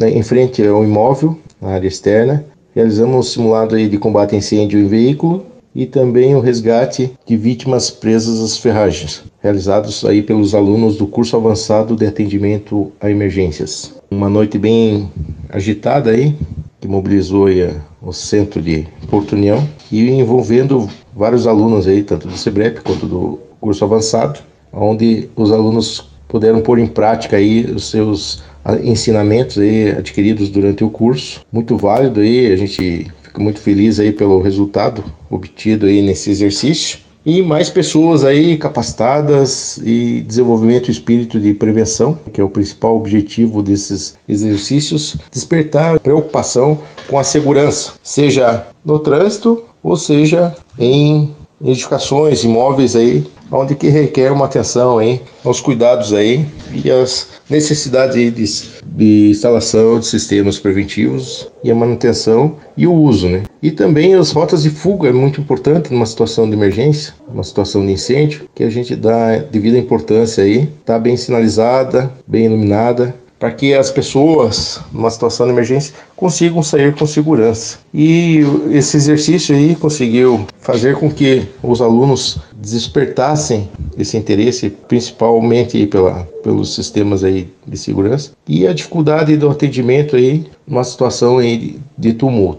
né, em frente ao imóvel, na área externa. Realizamos um simulado aí de combate a incêndio em veículo e também o resgate de vítimas presas às ferragens, realizados aí pelos alunos do curso avançado de atendimento a emergências. Uma noite bem agitada aí, que mobilizou aí o centro de Porto União e envolvendo vários alunos aí, tanto do SEBREP quanto do curso avançado, onde os alunos puderam pôr em prática aí os seus ensinamentos aí adquiridos durante o curso. Muito válido aí, a gente fica muito feliz aí pelo resultado obtido aí nesse exercício. E mais pessoas aí capacitadas e desenvolvimento do espírito de prevenção, que é o principal objetivo desses exercícios, despertar preocupação com a segurança, seja no trânsito ou seja em edificações, imóveis aí, onde que requer uma atenção hein, aos cuidados aí e as necessidades de, de, instalação de sistemas preventivos e a manutenção e o uso, né? E também as rotas de fuga é muito importante numa situação de emergência, uma situação de incêndio, que a gente dá devida importância aí, tá bem sinalizada, bem iluminada para que as pessoas, numa situação de emergência, consigam sair com segurança. E esse exercício aí conseguiu fazer com que os alunos despertassem esse interesse, principalmente pela, pelos sistemas aí de segurança, e a dificuldade do atendimento aí numa situação aí de tumulto.